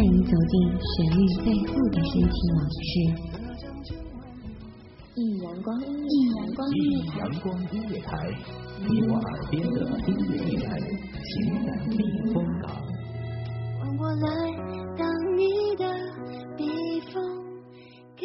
带你走进旋律背后的深情往事。一阳光，一阳光音乐台，阳光音乐台，你我耳边的音乐驿站，情感避风港。我来当你的避风港。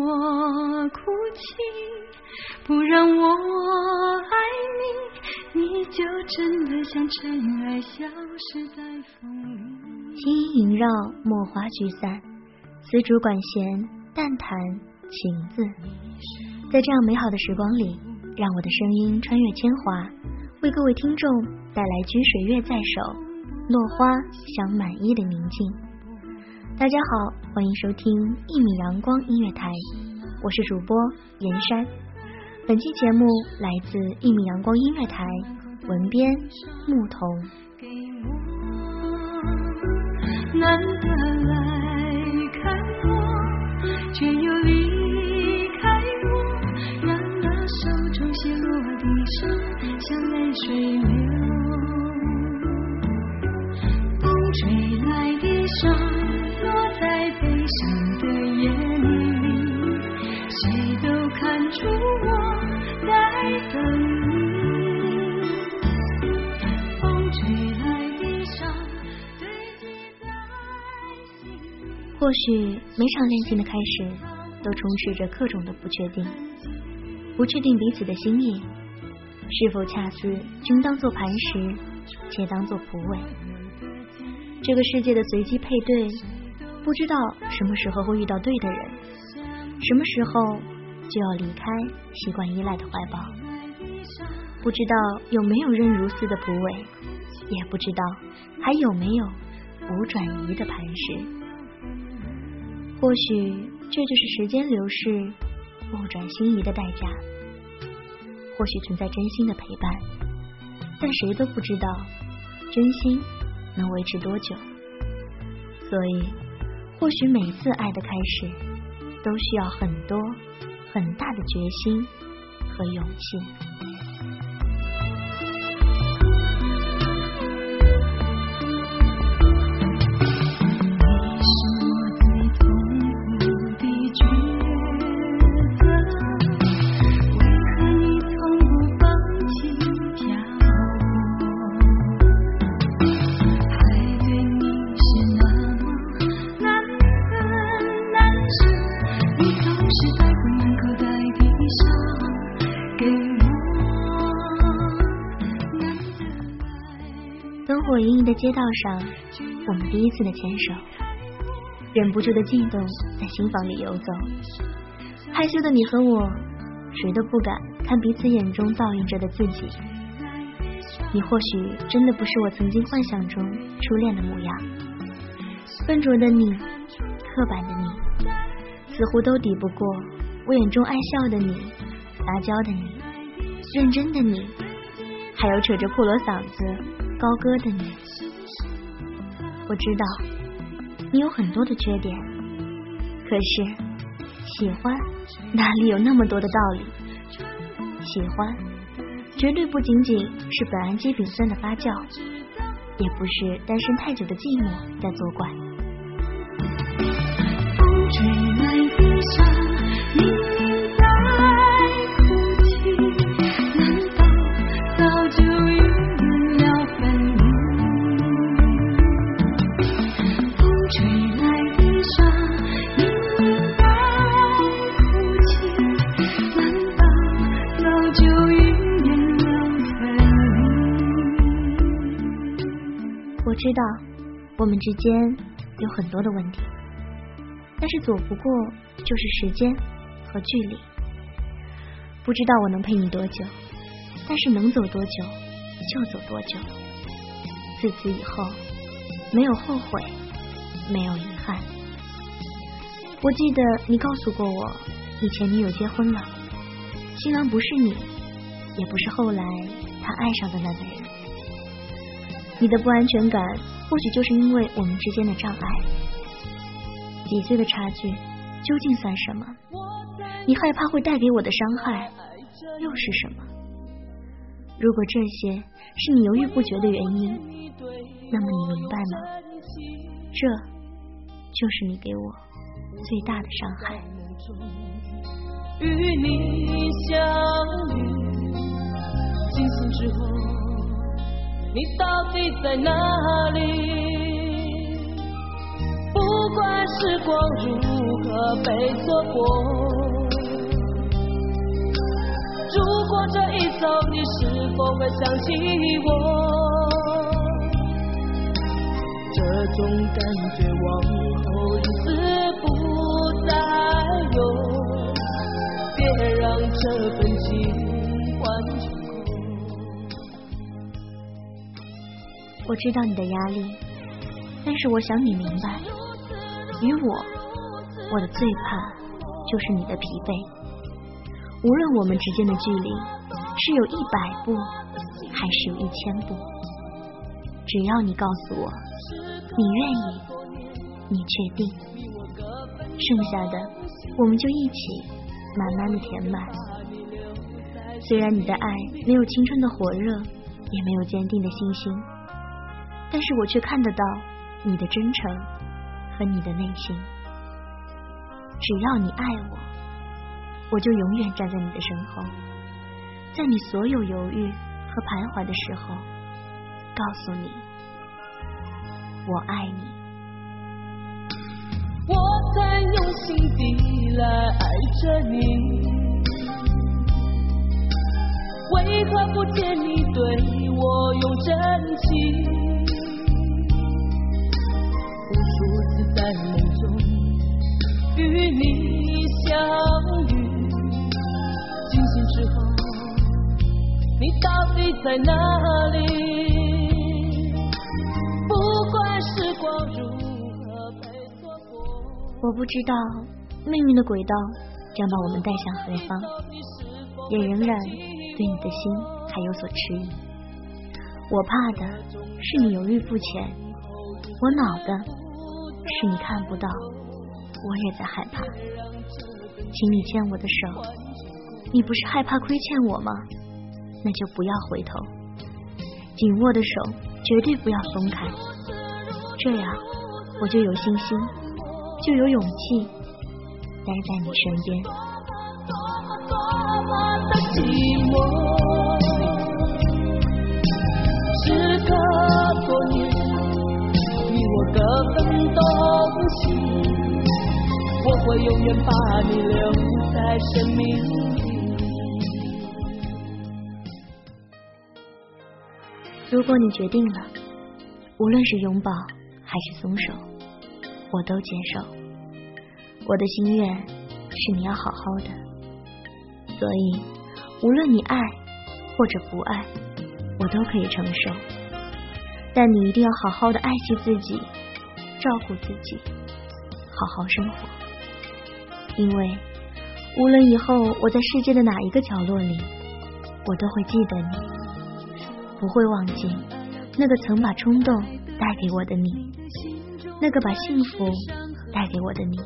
我哭泣。不让我爱你，你就真的像尘埃消失在风里。轻音萦绕，墨花聚散，丝竹管弦，淡弹情字。在这样美好的时光里，让我的声音穿越千华，为各位听众带来掬水月在手，落花香满衣的宁静。大家好，欢迎收听一米阳光音乐台，我是主播严山。本期节目来自一米阳光音乐台，文编牧童。或许每场恋情的开始都充斥着各种的不确定，不确定彼此的心意是否恰似君当做磐石，且当做蒲苇。这个世界的随机配对，不知道什么时候会遇到对的人，什么时候就要离开习惯依赖的怀抱。不知道有没有韧如丝的蒲苇，也不知道还有没有无转移的磐石。或许这就是时间流逝、物转心移的代价。或许存在真心的陪伴，但谁都不知道真心能维持多久。所以，或许每次爱的开始，都需要很多很大的决心和勇气。火莹莹的街道上，我们第一次的牵手，忍不住的悸动在心房里游走。害羞的你和我，谁都不敢看彼此眼中倒映着的自己。你或许真的不是我曾经幻想中初恋的模样，笨拙的你，刻板的你，似乎都抵不过我眼中爱笑的你，撒娇的你，认真的你，还有扯着破锣嗓子。高歌的你，我知道你有很多的缺点，可是喜欢哪里有那么多的道理？喜欢绝对不仅仅是苯氨基丙酸的发酵，也不是单身太久的寂寞在作怪。知道我们之间有很多的问题，但是躲不过就是时间和距离。不知道我能陪你多久，但是能走多久就走多久。自此以后，没有后悔，没有遗憾。我记得你告诉过我，你前女友结婚了，新郎不是你，也不是后来他爱上的那个人。你的不安全感，或许就是因为我们之间的障碍。几岁的差距，究竟算什么？你害怕会带给我的伤害，又是什么？如果这些是你犹豫不决的原因，那么你明白吗？这就是你给我最大的伤害。与你相遇，惊醒之后，你到底在哪里？不管时光如何被错过。如果这一走，你是否会想起我？这种感觉往我知道你的压力，但是我想你明白，与我，我的最怕就是你的疲惫。无论我们之间的距离是有一百步，还是有一千步，只要你告诉我你愿意，你确定，剩下的我们就一起慢慢的填满。虽然你的爱没有青春的火热，也没有坚定的信心，但是我却看得到你的真诚和你的内心。只要你爱我。我就永远站在你的身后，在你所有犹豫和徘徊的时候，告诉你我爱你。我在用心地来爱着你，为何不见你对我用真情？在哪里？不管时光如何被错过，我不知道命运的轨道将把我们带向何方，也仍然对你的心还有所迟疑。我怕的是你犹豫不前，我恼的是你看不到，我也在害怕。请你牵我的手。你不是害怕亏欠我吗？那就不要回头，紧握的手绝对不要松开，这样我就有信心，就有勇气待在你身边。时隔多年，你我各分东西，我会永远把你留在生命里。如果你决定了，无论是拥抱还是松手，我都接受。我的心愿是你要好好的，所以无论你爱或者不爱，我都可以承受。但你一定要好好的爱惜自己，照顾自己，好好生活。因为无论以后我在世界的哪一个角落里，我都会记得你。不会忘记那个曾把冲动带给我的你，那个把幸福带给我的你，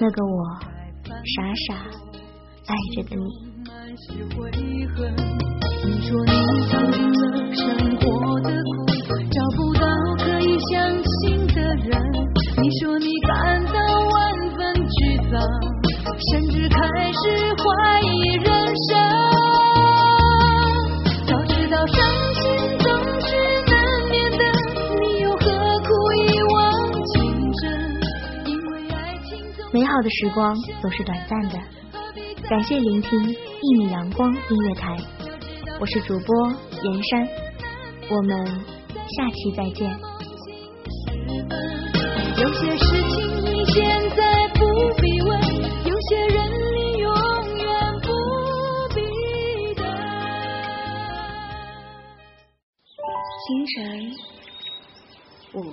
那个我傻傻爱着的你。你说你尝尽了生活的的时光总是短暂的，感谢聆听一米阳光音乐台，我是主播严山，我们下期再见。有些事情你现在不必问，有些人你永远不必等。清晨，午后，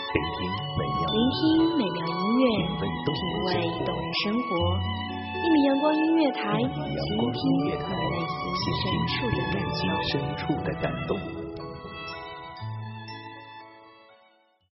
聆听美妙，音乐，品味动人生活。一米阳光音乐台，倾听内心深处的感动。